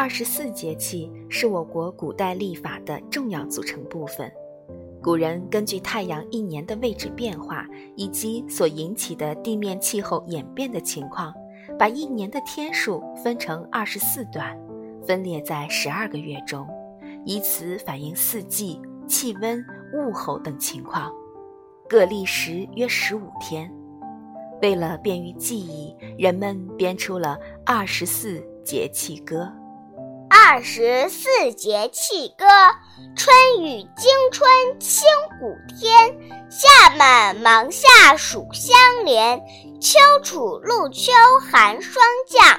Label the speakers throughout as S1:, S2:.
S1: 二十四节气是我国古代历法的重要组成部分。古人根据太阳一年的位置变化以及所引起的地面气候演变的情况，把一年的天数分成二十四段，分列在十二个月中，以此反映四季、气温、物候等情况，各历时约十五天。为了便于记忆，人们编出了二十四节气歌。
S2: 二十四节气歌：春雨惊春清谷天，夏满芒夏暑相连，秋处露秋寒霜降，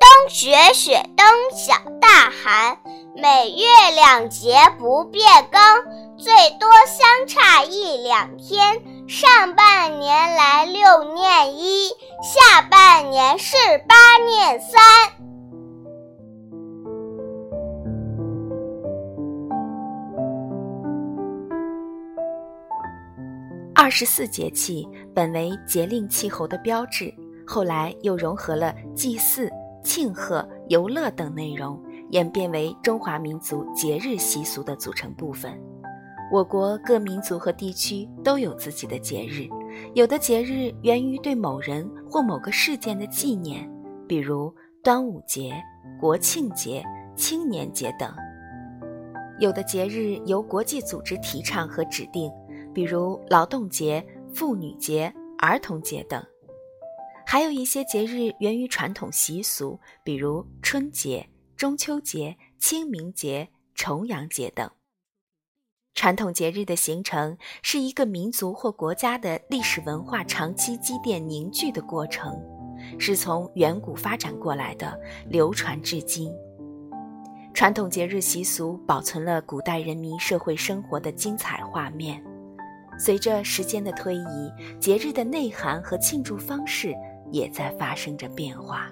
S2: 冬雪雪冬小大寒。每月两节不变更，最多相差一两天。上半年来六念一，下半年是八念三。
S1: 二十四节气本为节令气候的标志，后来又融合了祭祀、庆贺、游乐等内容，演变为中华民族节日习俗的组成部分。我国各民族和地区都有自己的节日，有的节日源于对某人或某个事件的纪念，比如端午节、国庆节、青年节等；有的节日由国际组织提倡和指定。比如劳动节、妇女节、儿童节等，还有一些节日源于传统习俗，比如春节、中秋节、清明节、重阳节等。传统节日的形成是一个民族或国家的历史文化长期积淀凝聚的过程，是从远古发展过来的，流传至今。传统节日习俗保存了古代人民社会生活的精彩画面。随着时间的推移，节日的内涵和庆祝方式也在发生着变化。